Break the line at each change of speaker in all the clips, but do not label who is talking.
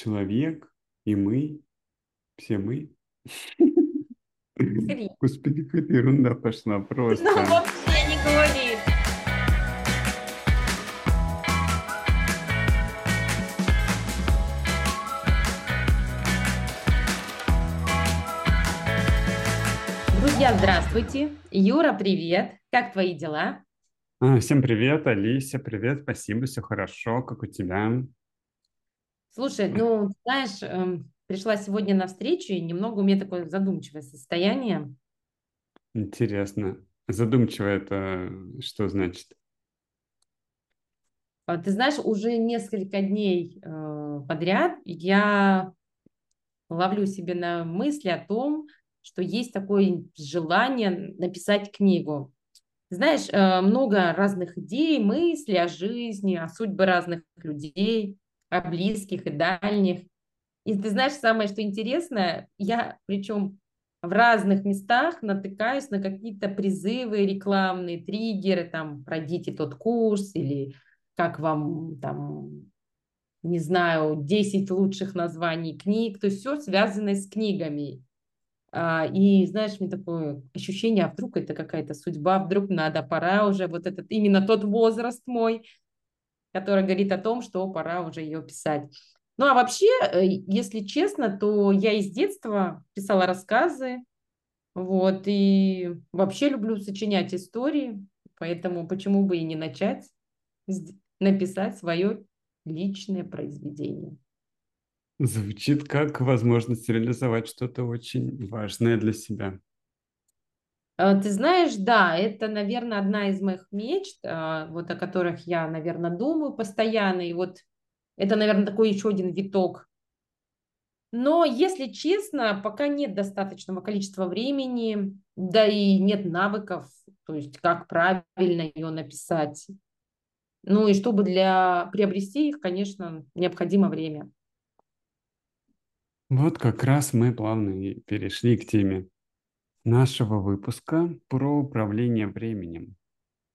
человек, и мы, все мы. Господи, какая ерунда пошла просто.
Ну, вообще не говори. Друзья, здравствуйте. Юра, привет. Как твои дела?
А, всем привет, Алися, привет, спасибо, все хорошо, как у тебя?
Слушай, ну, знаешь, эм, пришла сегодня на встречу, и немного у меня такое задумчивое состояние.
Интересно. Задумчиво это что значит?
А, ты знаешь, уже несколько дней э, подряд я ловлю себе на мысли о том, что есть такое желание написать книгу. Знаешь, э, много разных идей, мыслей о жизни, о судьбе разных людей, о близких и дальних. И ты знаешь, самое что интересное, я причем в разных местах натыкаюсь на какие-то призывы рекламные, триггеры, там, пройдите тот курс или как вам там, не знаю, 10 лучших названий книг, то есть все связанное с книгами. А, и знаешь, мне такое ощущение, а вдруг это какая-то судьба, вдруг надо, пора уже, вот этот именно тот возраст мой, который говорит о том, что пора уже ее писать. Ну а вообще, э, если честно, то я из детства писала рассказы, вот, и вообще люблю сочинять истории, поэтому почему бы и не начать написать свое личное произведение.
Звучит как возможность реализовать что-то очень важное для себя.
А, ты знаешь, да, это, наверное, одна из моих мечт, а, вот о которых я, наверное, думаю постоянно. И вот это, наверное, такой еще один виток. Но, если честно, пока нет достаточного количества времени, да и нет навыков, то есть как правильно ее написать. Ну и чтобы для приобрести их, конечно, необходимо время.
Вот как раз мы плавно и перешли к теме нашего выпуска про управление временем.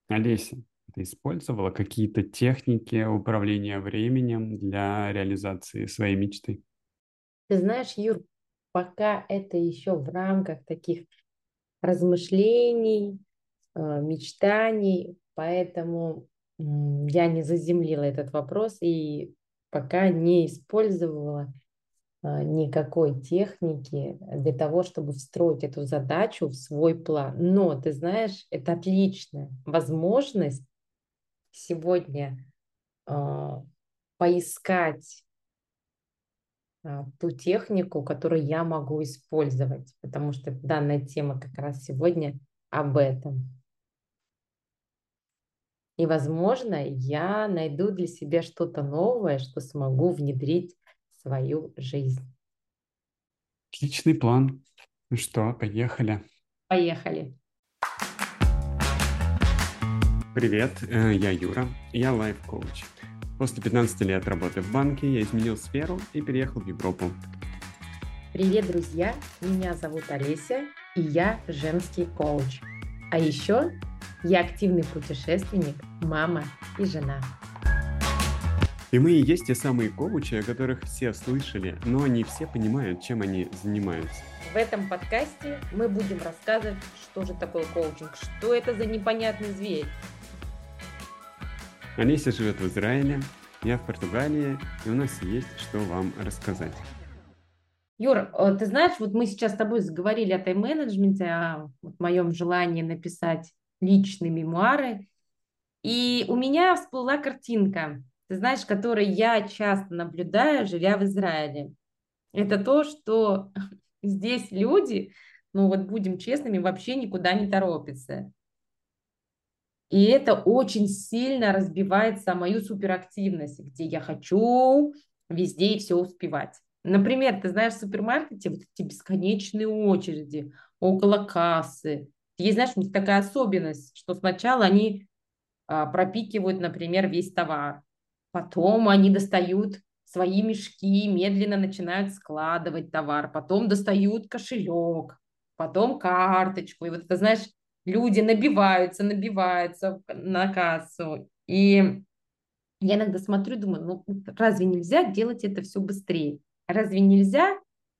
Олеся, ты использовала какие-то техники управления временем для реализации своей мечты?
Ты знаешь, Юр, пока это еще в рамках таких размышлений, э, мечтаний, поэтому я не заземлила этот вопрос и пока не использовала никакой техники для того, чтобы встроить эту задачу в свой план. Но, ты знаешь, это отличная возможность сегодня э, поискать э, ту технику, которую я могу использовать, потому что данная тема как раз сегодня об этом. И, возможно, я найду для себя что-то новое, что смогу внедрить свою жизнь.
Отличный план. Ну что, поехали.
Поехали.
Привет, э, я Юра, я лайф-коуч. После 15 лет работы в банке я изменил сферу и переехал в Европу.
Привет, друзья! Меня зовут Олеся, и я женский коуч. А еще я активный путешественник, мама и жена.
И мы и есть те самые коучи, о которых все слышали, но не все понимают, чем они занимаются.
В этом подкасте мы будем рассказывать, что же такое коучинг, что это за непонятный зверь.
Олеся живет в Израиле, я в Португалии, и у нас есть что вам рассказать.
Юр, э, ты знаешь, вот мы сейчас с тобой заговорили о тайм-менеджменте, о вот моем желании написать личные мемуары, и у меня всплыла картинка – ты знаешь, который я часто наблюдаю, живя в Израиле. Это то, что здесь люди, ну вот будем честными, вообще никуда не торопятся. И это очень сильно разбивает мою суперактивность, где я хочу везде и все успевать. Например, ты знаешь, в супермаркете вот эти бесконечные очереди около кассы. Есть, знаешь, у них такая особенность, что сначала они а, пропикивают, например, весь товар. Потом они достают свои мешки, медленно начинают складывать товар, потом достают кошелек, потом карточку. И вот это, знаешь, люди набиваются, набиваются на кассу. И Я иногда смотрю, думаю, ну разве нельзя делать это все быстрее? Разве нельзя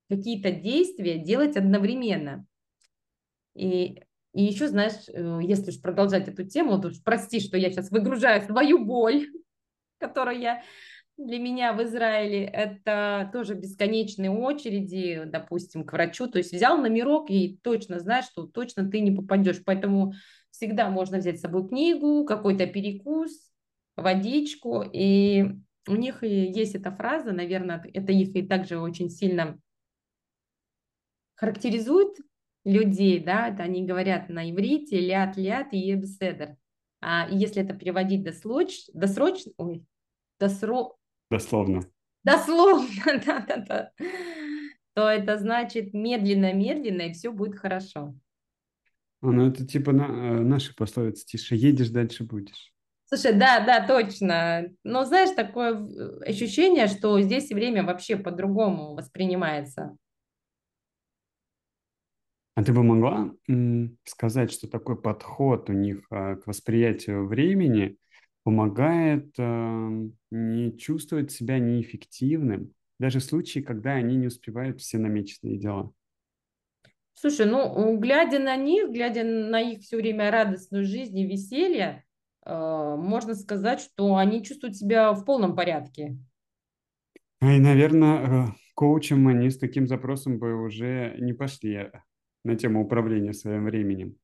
какие-то действия делать одновременно? И, и еще, знаешь, э, если уж продолжать эту тему, то прости, что я сейчас выгружаю свою боль, которую я для меня в Израиле это тоже бесконечные очереди, допустим, к врачу. То есть взял номерок и точно знаешь, что точно ты не попадешь. Поэтому всегда можно взять с собой книгу, какой-то перекус, водичку. И у них есть эта фраза, наверное, это их и также очень сильно характеризует людей, да, это они говорят на иврите лят-лят и ебседер. А если это переводить досрочно, досрочно, ой, досро,
Дословно.
Дословно, да-да-да. То это значит медленно-медленно, и все будет хорошо.
А, ну это типа на, э, наши пословицы, тише едешь, дальше будешь.
Слушай, да, да, точно. Но знаешь, такое ощущение, что здесь время вообще по-другому воспринимается.
А ты бы могла сказать, что такой подход у них а, к восприятию времени помогает э, не чувствовать себя неэффективным, даже в случае, когда они не успевают все намеченные дела.
Слушай, ну, глядя на них, глядя на их все время радостную жизнь и веселье, э, можно сказать, что они чувствуют себя в полном порядке.
И, наверное, э, коучем они с таким запросом бы уже не пошли на тему управления своим временем.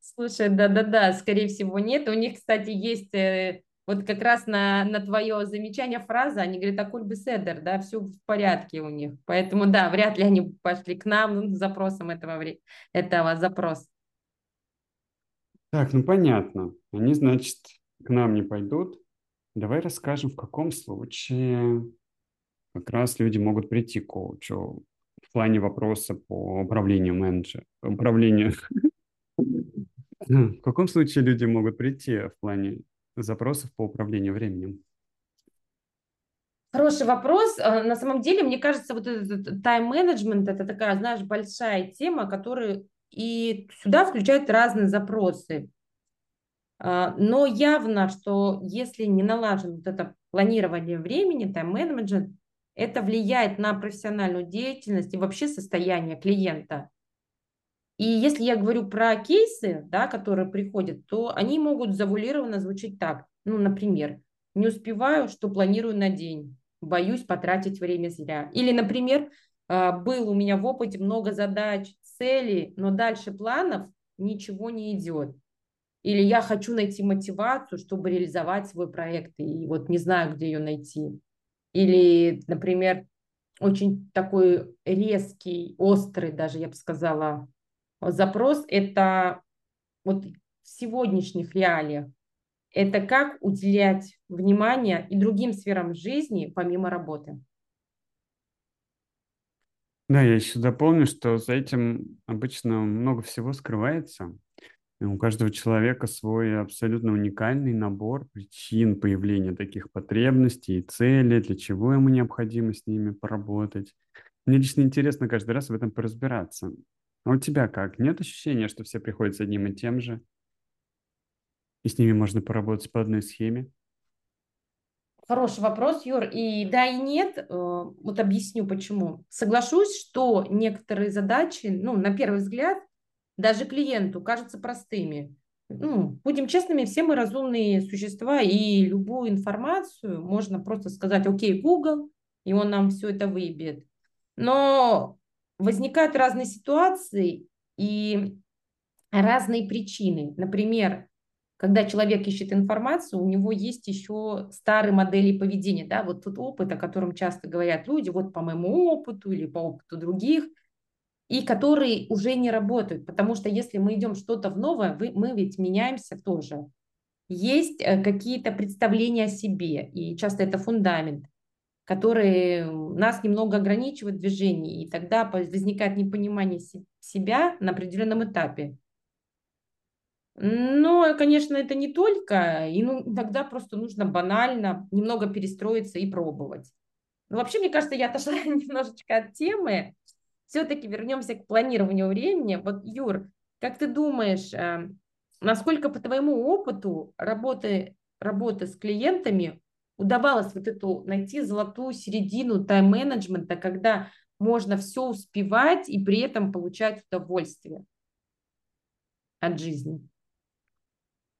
Слушай, да-да-да, скорее всего нет. У них, кстати, есть э, вот как раз на, на твое замечание фраза, они говорят, а бы седер, да, все в порядке у них. Поэтому, да, вряд ли они пошли к нам с запросом этого, этого запроса.
Так, ну понятно. Они, значит, к нам не пойдут. Давай расскажем, в каком случае как раз люди могут прийти к коучу в плане вопроса по управлению менеджера, управлению В каком случае люди могут прийти в плане запросов по управлению временем?
Хороший вопрос. А, на самом деле, мне кажется, вот этот тайм-менеджмент – это такая, знаешь, большая тема, которая и сюда включают разные запросы. А, но явно, что если не налажено вот это планирование времени, тайм-менеджмент, это влияет на профессиональную деятельность и вообще состояние клиента. И если я говорю про кейсы, да, которые приходят, то они могут завулированно звучать так. Ну, например, не успеваю, что планирую на день, боюсь потратить время зря. Или, например, а, был у меня в опыте много задач, целей, но дальше планов ничего не идет. Или я хочу найти мотивацию, чтобы реализовать свой проект, и вот не знаю, где ее найти. Или, например, очень такой резкий, острый, даже я бы сказала, запрос – это вот в сегодняшних реалиях, это как уделять внимание и другим сферам жизни помимо работы.
Да, я еще дополню, что за этим обычно много всего скрывается. У каждого человека свой абсолютно уникальный набор причин появления таких потребностей и целей, для чего ему необходимо с ними поработать. Мне лично интересно каждый раз в этом поразбираться. А у тебя как? Нет ощущения, что все приходят с одним и тем же? И с ними можно поработать по одной схеме?
Хороший вопрос, Юр. И да, и нет. Э, вот объясню почему. Соглашусь, что некоторые задачи, ну, на первый взгляд, даже клиенту кажутся простыми. Ну, будем честными, все мы разумные существа, и любую информацию можно просто сказать, окей, Google, и он нам все это выбьет. Но возникают разные ситуации и разные причины. Например, когда человек ищет информацию, у него есть еще старые модели поведения, да, вот тот опыт, о котором часто говорят люди, вот по моему опыту или по опыту других, и которые уже не работают, потому что если мы идем что-то в новое, мы ведь меняемся тоже. Есть э, какие-то представления о себе, и часто это фундамент которые нас немного ограничивают в движении, и тогда возникает непонимание себя на определенном этапе. Но, конечно, это не только, и ну, иногда просто нужно банально немного перестроиться и пробовать. Но вообще, мне кажется, я отошла немножечко от темы. Все-таки вернемся к планированию времени. Вот, Юр, как ты думаешь, э, насколько по твоему опыту работы работы с клиентами удавалось вот эту найти золотую середину тайм-менеджмента, когда можно все успевать и при этом получать удовольствие от жизни.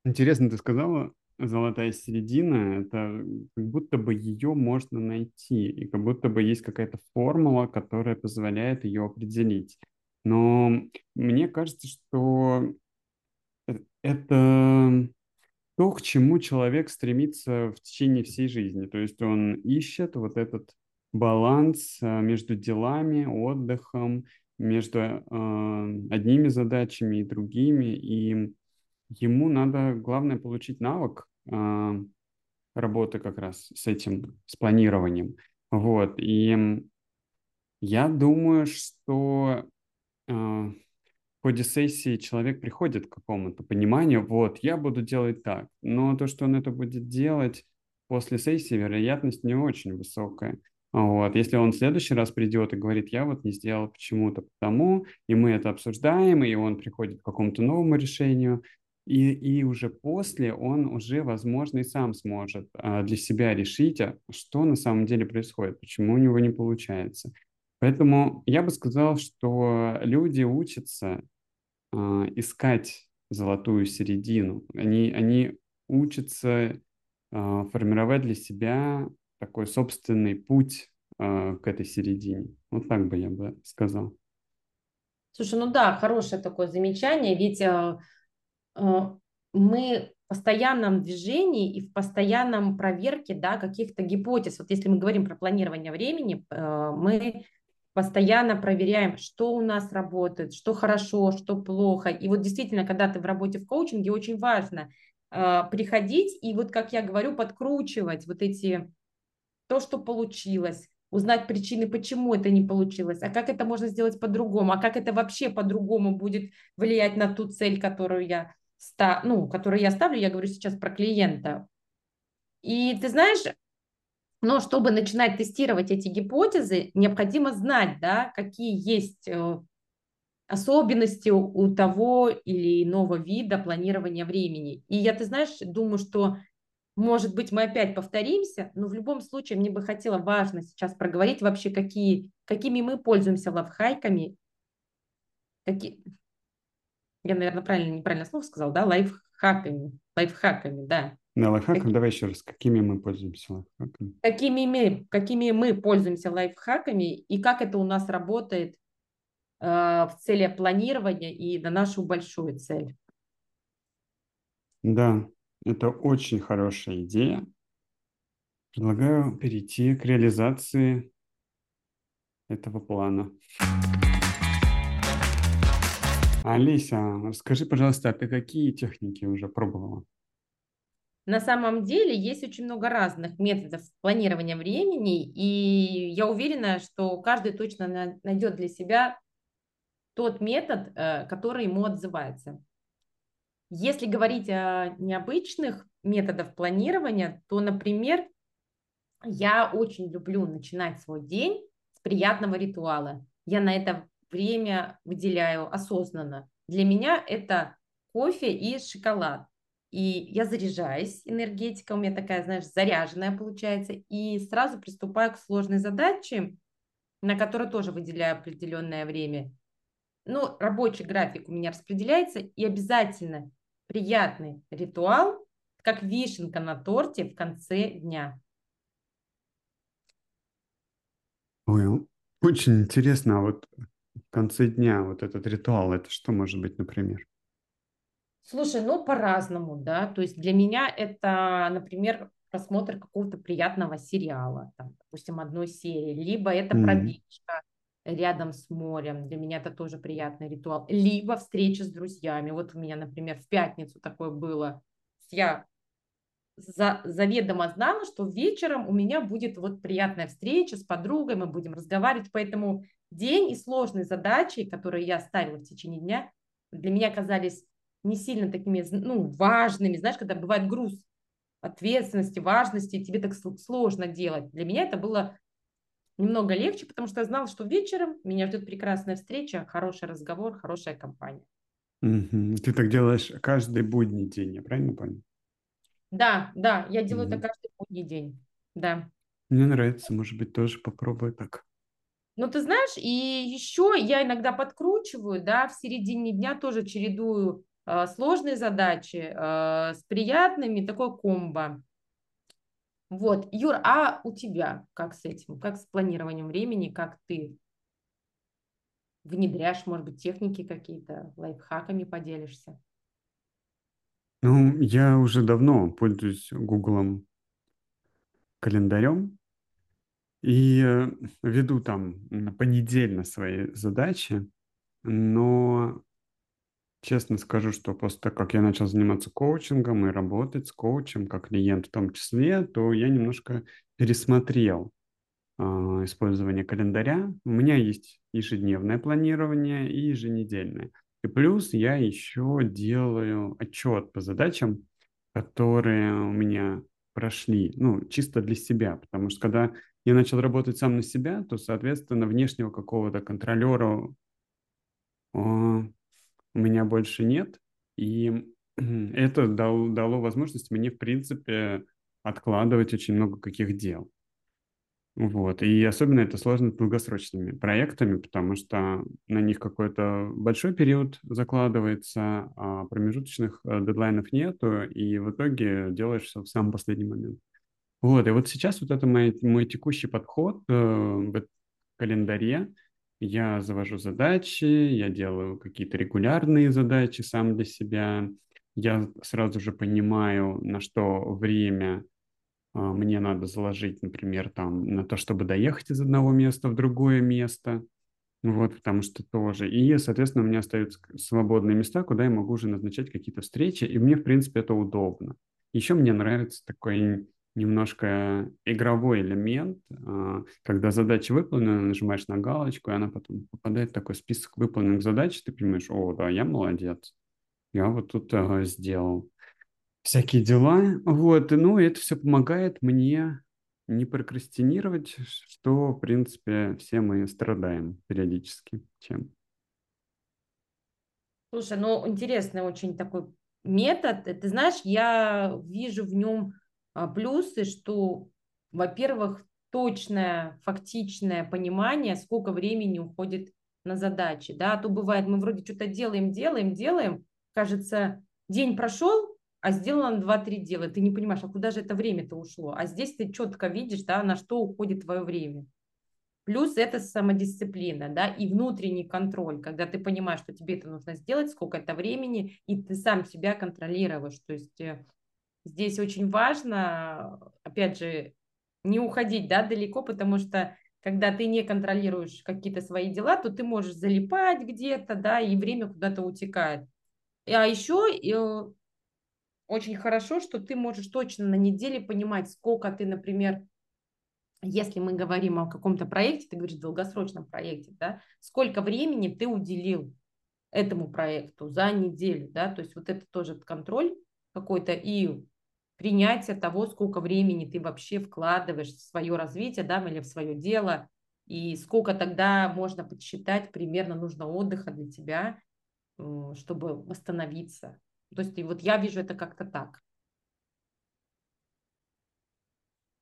Интересно, ты сказала, золотая середина, это как будто бы ее можно найти, и как будто бы есть какая-то формула, которая позволяет ее определить. Но мне кажется, что э, это то, к чему человек стремится в течение всей жизни. То есть он ищет вот этот баланс э, между делами, отдыхом, между э, одними задачами и другими. И ему надо, главное, получить навык работы как раз с этим, с планированием. Вот. И я думаю, что в ходе сессии человек приходит к какому-то пониманию, вот, я буду делать так. Но то, что он это будет делать после сессии, вероятность не очень высокая. Вот. Если он в следующий раз придет и говорит, я вот не сделал почему-то потому, и мы это обсуждаем, и он приходит к какому-то новому решению, и, и уже после он уже, возможно, и сам сможет а, для себя решить, а что на самом деле происходит, почему у него не получается. Поэтому я бы сказал, что люди учатся э, искать золотую середину. Они, они учатся формировать для себя такой собственный путь к этой середине. Вот так бы я бы сказал.
Слушай, ну да, хорошее такое замечание, ведь мы в постоянном движении и в постоянном проверке да, каких-то гипотез. Вот если мы говорим про планирование времени, э, мы постоянно проверяем, что у нас работает, что хорошо, что плохо. И вот действительно, когда ты в работе в коучинге, очень важно э, приходить и вот, как я говорю, подкручивать вот эти, то, что получилось, узнать причины, почему это не получилось, а как это можно сделать по-другому, а как это вообще по-другому будет влиять на ту цель, которую я, ста, ну, которую я ставлю, я говорю сейчас про клиента. И ты знаешь, но чтобы начинать тестировать эти гипотезы, необходимо знать, да, какие есть э, особенности у того или иного вида планирования времени. И я, ты знаешь, думаю, что, может быть, мы опять повторимся, но в любом случае мне бы хотела важно сейчас проговорить вообще, какие, какими мы пользуемся лайфхаками. Какие... Я, наверное, правильно, неправильно слово сказал, да, лайфхаками, лайфхаками, да.
На лайфхаках, Какие... давай еще раз, какими мы пользуемся лайфхаками?
Какими мы, какими мы пользуемся лайфхаками и как это у нас работает э, в цели планирования и на нашу большую цель.
Да, это очень хорошая идея. Предлагаю перейти к реализации этого плана. Алися, скажи, пожалуйста, а ты какие техники уже пробовала?
На самом деле есть очень много разных методов планирования времени, и я уверена, что каждый точно найдет для себя тот метод, э, который ему отзывается. Если говорить о необычных методах планирования, то, например, я очень люблю начинать свой день с приятного ритуала. Я на это время выделяю осознанно. Для меня это кофе и шоколад. И я заряжаюсь, энергетика у меня такая, знаешь, заряженная получается, и сразу приступаю к сложной задаче, на которую тоже выделяю определенное время. Ну, рабочий график у меня распределяется, и обязательно приятный ритуал, как вишенка на торте в конце дня.
Ой, очень интересно, а вот в конце дня вот этот ритуал, это что может быть, например?
Слушай, ну по-разному, да. То есть для меня это, например, просмотр какого-то приятного сериала, там, допустим, одной серии, либо это mm-hmm. пробежка рядом с морем, для меня это тоже приятный ритуал, либо встреча с друзьями. Вот у меня, например, в пятницу такое было. Я за, заведомо знала, что вечером у меня будет вот приятная встреча с подругой, мы будем разговаривать, поэтому день и сложные задачи, которые я ставила в течение дня, для меня казались не сильно такими, ну, важными, знаешь, когда бывает груз ответственности, важности, тебе так сложно делать. Для меня это было немного легче, потому что я знала, что вечером меня ждет прекрасная встреча, хороший разговор, хорошая компания.
Угу. Ты так делаешь каждый будний день, я правильно понял?
Да, да, я делаю это
Мгм.
каждый будний день. Да.
Мне нравится, может быть, тоже попробую так.
Ну, ты знаешь, и еще я иногда подкручиваю, да, в середине дня тоже чередую э, сложные задачи э, с приятными, такой комбо. Вот, Юр, а у тебя как с этим, как с планированием времени, как ты внедряешь, может быть, техники какие-то, лайфхаками поделишься?
Ну, я уже давно пользуюсь Гуглом календарем и э, веду там понедельно свои задачи, но честно скажу, что после того, как я начал заниматься коучингом и работать с коучем, как клиент в том числе, то я немножко пересмотрел а, использование календаря. У меня есть ежедневное планирование и еженедельное. И плюс я еще делаю отчет по задачам, которые у меня прошли, ну, чисто для себя, потому что когда я начал работать сам на себя, то, соответственно, внешнего какого-то контролера а, у меня больше нет, и это дало, дало возможность мне, в принципе, откладывать очень много каких дел. Вот. И особенно это сложно с долгосрочными проектами, потому что на них какой-то большой период закладывается, а промежуточных э, дедлайнов нету, и в итоге делаешь все в самый последний момент. Вот, и вот сейчас вот это мой, мой текущий подход э, в календаре. Я завожу задачи, я делаю какие-то регулярные задачи сам для себя. Я сразу же понимаю, на что время а, мне надо заложить, например, там на то, чтобы доехать из одного места в другое место. Вот, потому что тоже. И, соответственно, у меня остаются свободные места, куда я могу уже назначать какие-то встречи, и мне, в принципе, это удобно. Еще мне нравится такой немножко игровой элемент, а, когда задача выполнена, нажимаешь на галочку, и она потом попадает в такой список выполненных задач, ты понимаешь, о, да, я молодец, я вот тут ага, сделал всякие дела. Вот, ну, это все помогает мне не прокрастинировать, что, в принципе, все мы страдаем периодически чем.
Слушай, ну интересный очень такой метод. Ты знаешь, я вижу в нем а, плюсы, что, во-первых, точное, фактичное понимание, сколько времени уходит на задачи. Да, а то бывает, мы вроде что-то делаем, делаем, делаем, кажется, день прошел, а сделано два-три дела. Ты не понимаешь, а куда же это время-то ушло? А здесь ты четко видишь, да, на что уходит твое время. Плюс это самодисциплина, да, и внутренний контроль, когда ты понимаешь, что тебе это нужно сделать, сколько это времени, и ты сам себя контролируешь. То есть э, здесь очень важно, опять же, не уходить, да, далеко, потому что когда ты не контролируешь какие-то свои дела, то ты можешь залипать где-то, да, и время куда-то утекает. А еще э, очень хорошо, что ты можешь точно на неделе понимать, сколько ты, например, если мы говорим о каком-то проекте, ты говоришь долгосрочном проекте, да, сколько времени ты уделил этому проекту за неделю, да, то есть вот это тоже контроль какой-то и принятие того, сколько времени ты вообще вкладываешь в свое развитие, да, или в свое дело, и сколько тогда можно подсчитать примерно нужно отдыха для тебя, чтобы восстановиться. То есть вот я вижу это как-то так.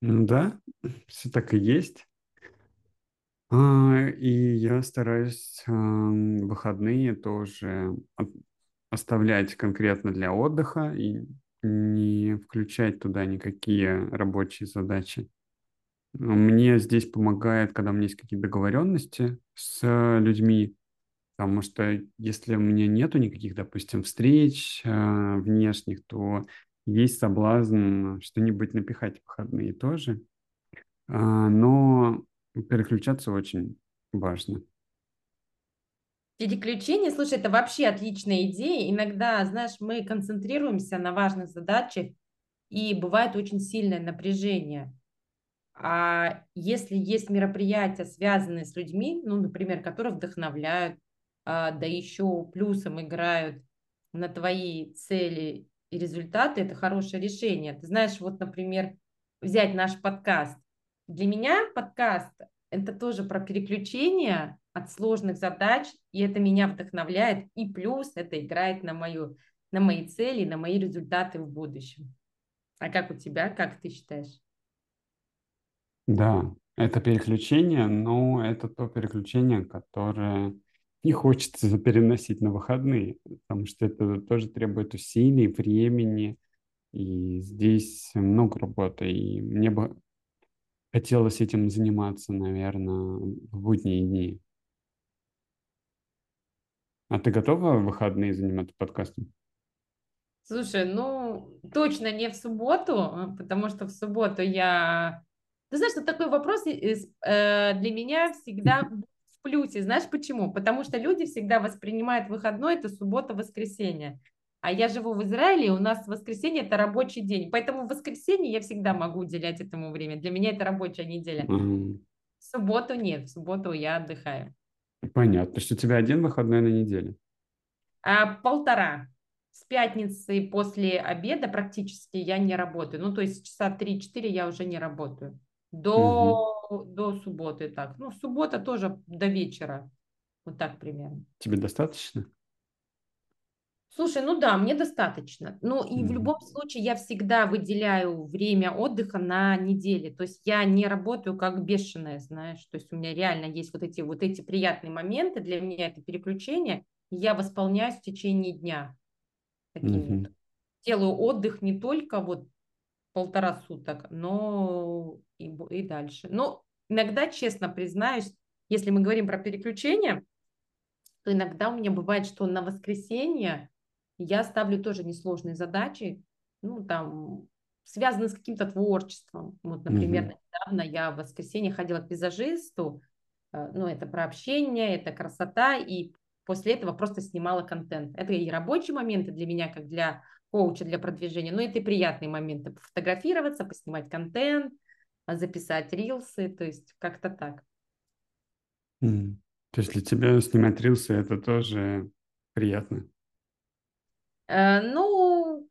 Да, все так и есть. А, и я стараюсь выходные тоже оставлять конкретно для отдыха и не включать туда никакие рабочие задачи. Мне здесь помогает, когда у меня есть какие-то договоренности с людьми, потому что если у меня нету никаких, допустим, встреч а, внешних, то есть соблазн что-нибудь напихать в выходные тоже. А, но переключаться очень важно.
Переключение, слушай, это вообще отличная идея. Иногда, знаешь, мы концентрируемся на важных задачах, и бывает очень сильное напряжение. А если есть мероприятия, связанные с людьми, ну, например, которые вдохновляют, а, да еще плюсом играют на твои цели и результаты, это хорошее решение. Ты знаешь, вот, например, взять наш подкаст. Для меня подкаст– это тоже про переключение от сложных задач, и это меня вдохновляет, и плюс это играет на, мою, на мои цели, на мои результаты в будущем. А как у тебя, как ты считаешь?
Да, это переключение, но это то переключение, которое не хочется переносить на выходные, потому что это тоже требует усилий, времени, и здесь много работы, и мне бы хотелось этим заниматься, наверное, в будние дни. А ты готова в выходные заниматься подкастом?
Слушай, ну, точно не в субботу, потому что в субботу я... Ты знаешь, что такой вопрос э, для меня всегда в плюсе. Знаешь почему? Потому что люди всегда воспринимают выходной, это суббота-воскресенье. А я живу в Израиле, и у нас воскресенье это рабочий день. Поэтому в воскресенье я всегда могу уделять этому время. Для меня это рабочая неделя.
Mm.
В субботу нет, в субботу я отдыхаю.
Понятно. То есть у тебя один выходной на неделе?
А, полтора. С пятницы после обеда практически я не работаю. Ну, то есть часа 3-4 я уже не работаю. До, угу. до субботы так. Ну, суббота тоже до вечера. Вот так примерно.
Тебе достаточно?
Слушай, ну да, мне достаточно. Ну и в любом случае я всегда выделяю время отдыха на неделе. То есть я не работаю как бешеная, знаешь. То есть у меня реально есть вот эти вот эти приятные моменты. Для меня это переключение. Я восполняюсь в течение дня. Такими. mm Делаю отдых не только вот полтора суток, но и, и дальше. Но иногда, честно признаюсь, если мы говорим про переключение, то иногда у меня бывает, что на воскресенье я ставлю тоже несложные задачи, ну, там, связанные с каким-то творчеством. Вот, например, mm-hmm. недавно я в воскресенье ходила к визажисту, э, ну, это про общение, это красота, и после этого просто снимала контент. Это и рабочие моменты для меня, как для коуча, для продвижения, но это и приятные моменты. Пофотографироваться, поснимать контент, записать рилсы, то есть как-то так.
Mm. То есть для тебя снимать рилсы это тоже приятно?
Э, ну,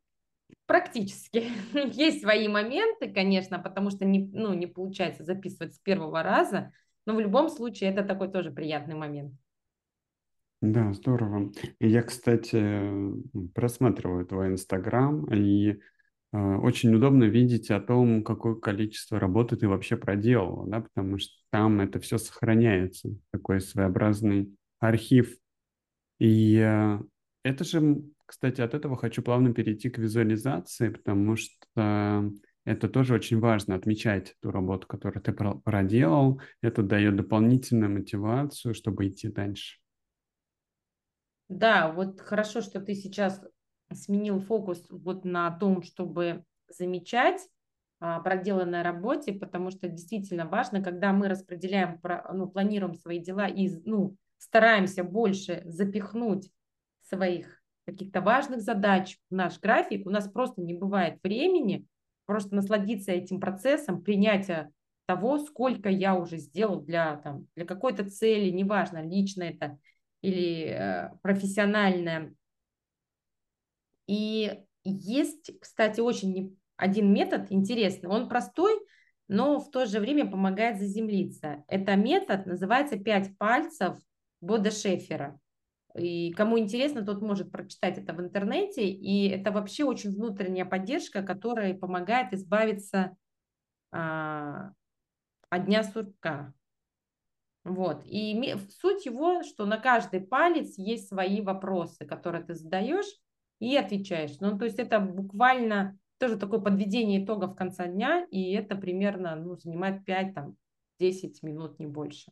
практически. Есть свои моменты, конечно, потому что не, ну, не получается записывать с первого раза, но в любом случае это такой тоже приятный момент.
Да, здорово. Я, кстати, просматриваю твой Инстаграм, и э, очень удобно видеть о том, какое количество работы ты вообще проделала, да, потому что там это все сохраняется, такой своеобразный архив. И э, это же кстати, от этого хочу плавно перейти к визуализации, потому что это тоже очень важно, отмечать ту работу, которую ты проделал. Это дает дополнительную мотивацию, чтобы идти дальше.
Да, вот хорошо, что ты сейчас сменил фокус вот на том, чтобы замечать а, проделанной работе, потому что действительно важно, когда мы распределяем, ну, планируем свои дела и ну, стараемся больше запихнуть своих каких-то важных задач в наш график, у нас просто не бывает времени просто насладиться этим процессом, принятия того, сколько я уже сделал для, там, для какой-то цели, неважно, лично это или э, профессиональное. И есть, кстати, очень один метод интересный, он простой, но в то же время помогает заземлиться. Это метод называется «Пять пальцев» Бода Шефера. И кому интересно, тот может прочитать это в интернете. И это вообще очень внутренняя поддержка, которая помогает избавиться а, от дня сурка. Вот. И суть его, что на каждый палец есть свои вопросы, которые ты задаешь и отвечаешь. Ну, то есть это буквально тоже такое подведение итогов конца дня, и это примерно ну, занимает 5-10 минут, не больше.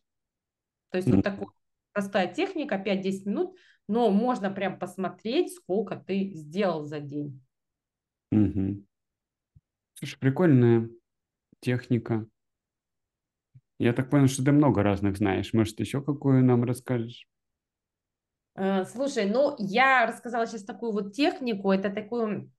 То есть вот такой простая техника, 5-10 минут, но можно прям посмотреть, сколько ты сделал за день.
Угу. Слушай, прикольная техника. Я так понял, что ты много разных знаешь. Может, еще какую нам расскажешь?
Э, слушай, ну, я рассказала сейчас такую вот технику. Это такую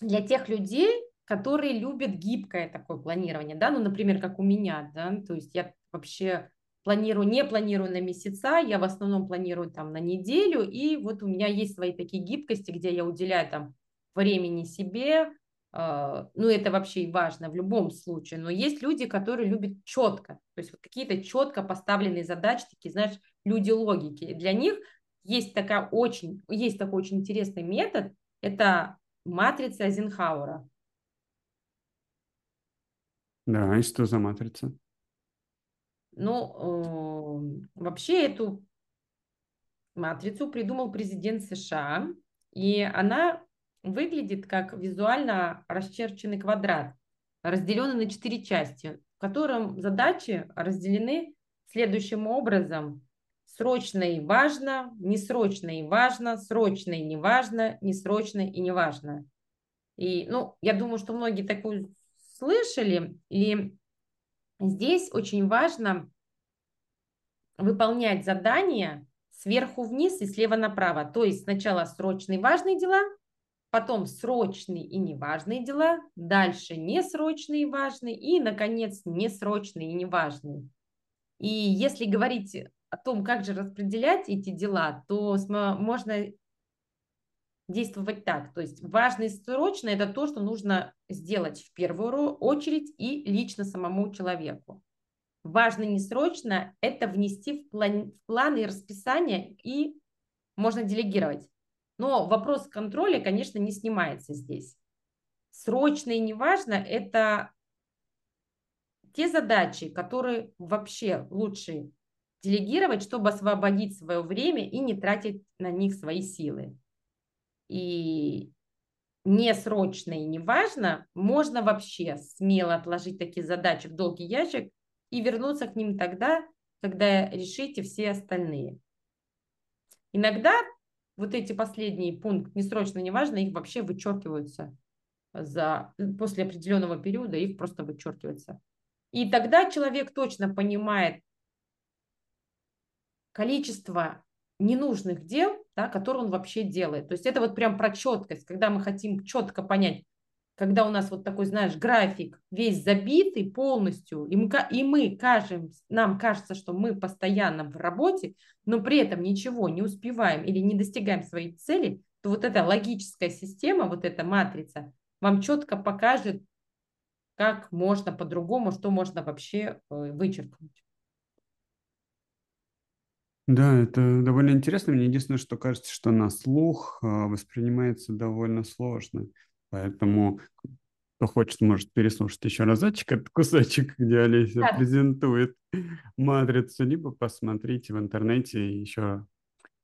для тех людей, которые любят гибкое такое планирование, да, ну, например, как у меня, да, то есть я вообще планирую, не планирую на месяца, я в основном планирую там на неделю, и вот у меня есть свои такие гибкости, где я уделяю там времени себе, э, ну это вообще и важно в любом случае, но есть люди, которые любят четко, то есть вот какие-то четко поставленные задачи, такие, знаешь, люди логики, для них есть такая очень, есть такой очень интересный метод, это матрица Эйзенхауэра.
Да, и что за матрица?
Ну, э, вообще эту матрицу придумал президент США, и она выглядит как визуально расчерченный квадрат, разделенный на четыре части, в котором задачи разделены следующим образом. Срочно и важно, несрочно и важно, срочно и не важно, несрочно и не важно. И, ну, я думаю, что многие такую слышали, и здесь очень важно выполнять задания сверху вниз и слева направо. То есть сначала срочные важные дела, потом срочные и неважные дела, дальше несрочные и важные, и, наконец, несрочные и неважные. И если говорить о том, как же распределять эти дела, то можно действовать так. То есть важно и срочно – это то, что нужно сделать в первую очередь и лично самому человеку. Важно не срочно – это внести в, план, в планы и расписание, и можно делегировать. Но вопрос контроля, конечно, не снимается здесь. Срочно и неважно – это те задачи, которые вообще лучше делегировать, чтобы освободить свое время и не тратить на них свои силы. И не срочно и не важно, можно вообще смело отложить такие задачи в долгий ящик и вернуться к ним тогда, когда решите все остальные. Иногда вот эти последние пункты, не срочно, не важно, их вообще вычеркиваются за, после определенного периода, их просто вычеркиваются. И тогда человек точно понимает количество ненужных дел, да, которые он вообще делает. То есть это вот прям про четкость, когда мы хотим четко понять, когда у нас вот такой, знаешь, график весь забитый полностью, и мы, и мы кажем, нам кажется, что мы постоянно в работе, но при этом ничего не успеваем или не достигаем своей цели, то вот эта логическая система, вот эта матрица, вам четко покажет, как можно по-другому, что можно вообще э, вычеркнуть.
Да, это довольно интересно. Мне единственное, что кажется, что на слух а, воспринимается довольно сложно. Поэтому кто хочет, может переслушать еще разочек этот кусочек, где Олеся да. презентует матрицу, либо посмотрите в интернете, еще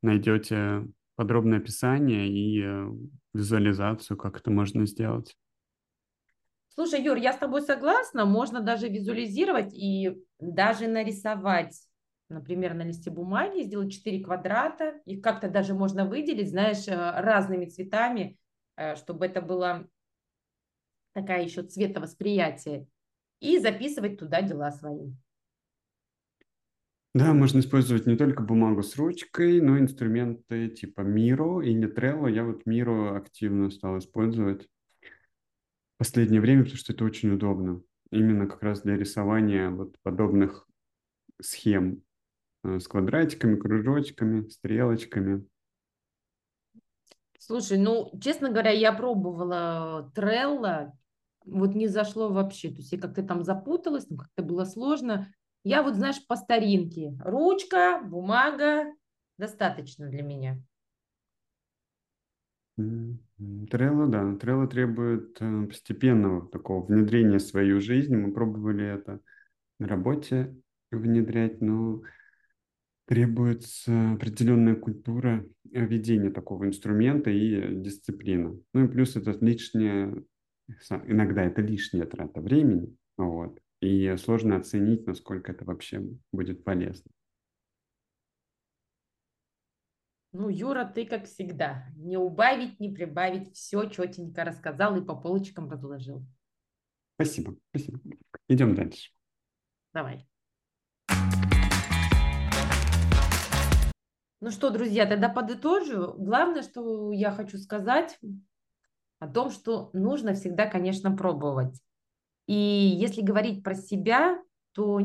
найдете подробное описание и э, визуализацию, как это можно сделать.
Слушай, Юр, я с тобой согласна. Можно даже визуализировать и даже нарисовать например, на листе бумаги, сделать 4 квадрата, их как-то даже можно выделить, знаешь, э, разными цветами, э, чтобы это было такая еще цветовосприятие, и записывать туда дела свои.
Да, можно использовать не только бумагу с ручкой, но и инструменты типа Miro или Trello. Я вот Miro активно стал использовать в последнее время, потому что это очень удобно. Именно как раз для рисования вот подобных схем. Э, с квадратиками, кружочками, стрелочками.
Слушай, ну, честно говоря, я пробовала Трелла, вот не зашло вообще. То есть я как-то там запуталась, ну, как-то было сложно. Я вот, знаешь, по старинке. Ручка, бумага, достаточно для меня.
Трелло, да. Трелло требует э, постепенного такого внедрения в свою жизнь. Мы пробовали это на работе внедрять, но требуется определенная культура ведения такого инструмента и дисциплина. Ну и плюс это лишнее, иногда это лишняя трата времени, вот, и сложно оценить, насколько это вообще будет полезно.
Ну, Юра, ты как всегда, не убавить, не прибавить, все четенько рассказал и по полочкам разложил.
Спасибо, спасибо. Идем дальше.
Давай. Ну что, друзья, тогда подытожу. Главное, что я хочу сказать о том, что нужно всегда, конечно, пробовать. И если говорить про себя, то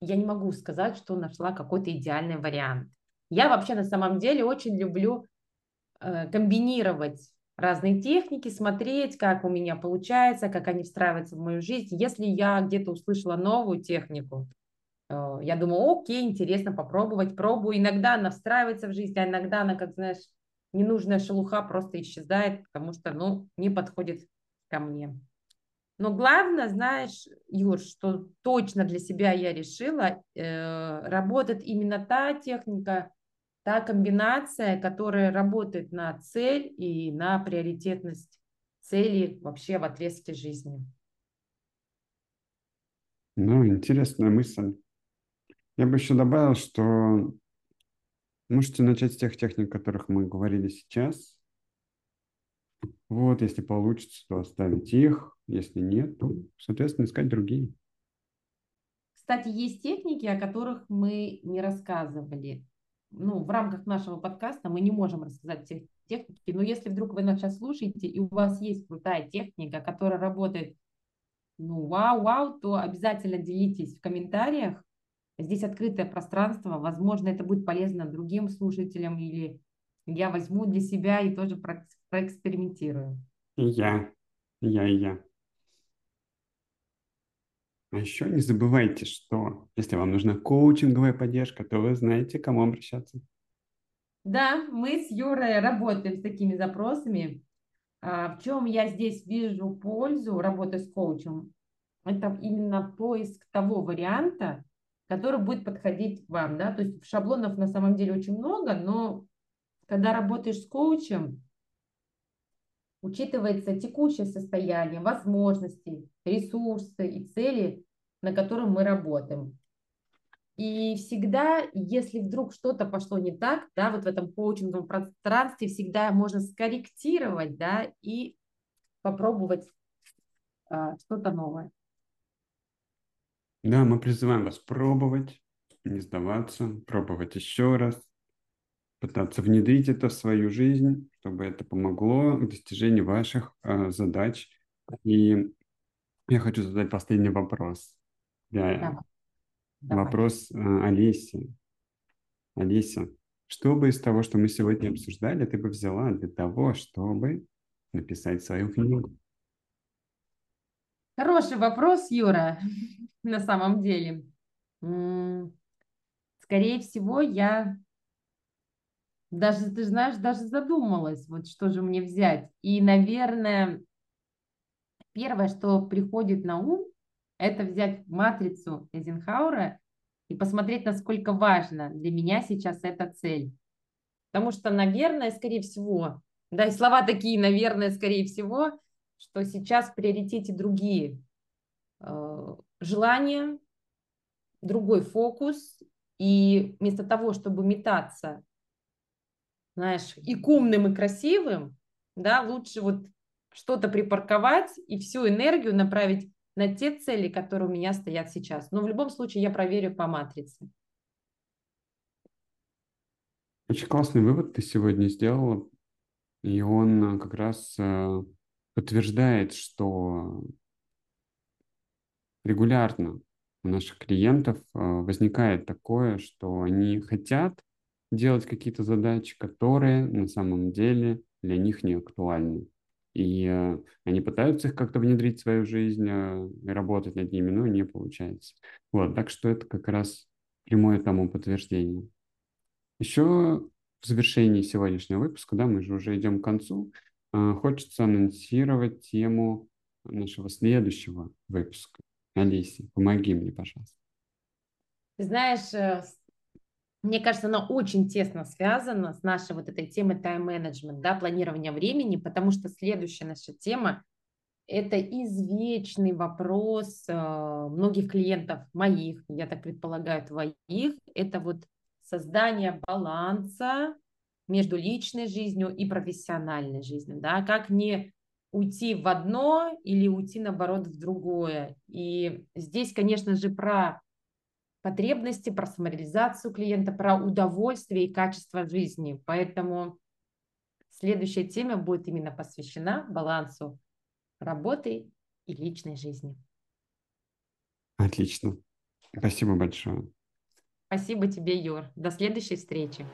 я не могу сказать, что нашла какой-то идеальный вариант. Я вообще на самом деле очень люблю э, комбинировать разные техники, смотреть, как у меня получается, как они встраиваются в мою жизнь. Если я где-то услышала новую технику, я думаю, окей, интересно попробовать, пробую. Иногда она встраивается в жизнь, а иногда она, как знаешь, ненужная шелуха просто исчезает, потому что, ну, не подходит ко мне. Но главное, знаешь, Юр, что точно для себя я решила, э, работает именно та техника, та комбинация, которая работает на цель и на приоритетность цели вообще в отрезке жизни.
Ну, интересная мысль. Я бы еще добавил, что можете начать с тех техник, о которых мы говорили сейчас. Вот, если получится, то оставить их. Если нет, то, соответственно, искать другие.
Кстати, есть техники, о которых мы не рассказывали. Ну, в рамках нашего подкаста мы не можем рассказать все техники, но если вдруг вы нас сейчас слушаете, и у вас есть крутая техника, которая работает, ну, вау-вау, то обязательно делитесь в комментариях. Здесь открытое пространство, возможно, это будет полезно другим слушателям, или я возьму для себя и тоже проэкспериментирую.
И я, и я, и я. А еще не забывайте, что если вам нужна коучинговая поддержка, то вы знаете, к кому обращаться.
Да, мы с Юрой работаем с такими запросами. А, в чем я здесь вижу пользу работы с коучем? Это именно поиск того варианта, который будет подходить вам. Да? То есть шаблонов на самом деле очень много, но когда работаешь с коучем, учитывается текущее состояние, возможности, ресурсы и цели, на котором мы работаем. И всегда, если вдруг что-то пошло не так, да, вот в этом коучинговом пространстве всегда можно скорректировать, да, и попробовать а, что-то новое.
Да, мы призываем вас пробовать, не сдаваться, пробовать еще раз, пытаться внедрить это в свою жизнь, чтобы это помогло к достижению ваших э, задач. И я хочу задать последний вопрос. Я, Давай. Вопрос э, Олеси. Олеся, что бы из того, что мы сегодня обсуждали, ты бы взяла для того, чтобы написать свою книгу?
Хороший вопрос, Юра, на самом деле. Скорее всего, я даже, ты знаешь, даже задумалась, вот что же мне взять. И, наверное, первое, что приходит на ум, это взять матрицу Эйзенхауэра и посмотреть, насколько важна для меня сейчас эта цель. Потому что, наверное, скорее всего, да, и слова такие, наверное, скорее всего, что сейчас в приоритете другие э, желания, другой фокус, и вместо того, чтобы метаться знаешь, и к умным, и красивым, да, лучше вот что-то припарковать и всю энергию направить на те цели, которые у меня стоят сейчас. Но в любом случае я проверю по матрице.
Очень классный вывод ты сегодня сделала, и он как раз э, подтверждает, что регулярно у наших клиентов э, возникает такое, что они хотят делать какие-то задачи, которые на самом деле для них не актуальны. И э, они пытаются их как-то внедрить в свою жизнь, э, работать над ними, но не получается. Вот, так что это как раз прямое тому подтверждение. Еще в завершении сегодняшнего выпуска, да, мы же уже идем к концу, хочется анонсировать тему нашего следующего выпуска. Алиси, помоги мне, пожалуйста.
Знаешь, э, мне кажется, она очень тесно связана с нашей вот этой темой тайм-менеджмент, да, планирования времени, потому что следующая наша тема – это извечный вопрос э, многих клиентов моих, я так предполагаю, твоих, это вот создание баланса между личной жизнью и профессиональной жизнью, да, как не уйти в одно или уйти, наоборот, в другое. И здесь, конечно же, про потребности, про самореализацию клиента, про удовольствие и качество жизни. Поэтому следующая тема будет именно посвящена балансу работы и личной жизни.
Отлично. Спасибо большое.
Спасибо тебе, Юр. До следующей встречи.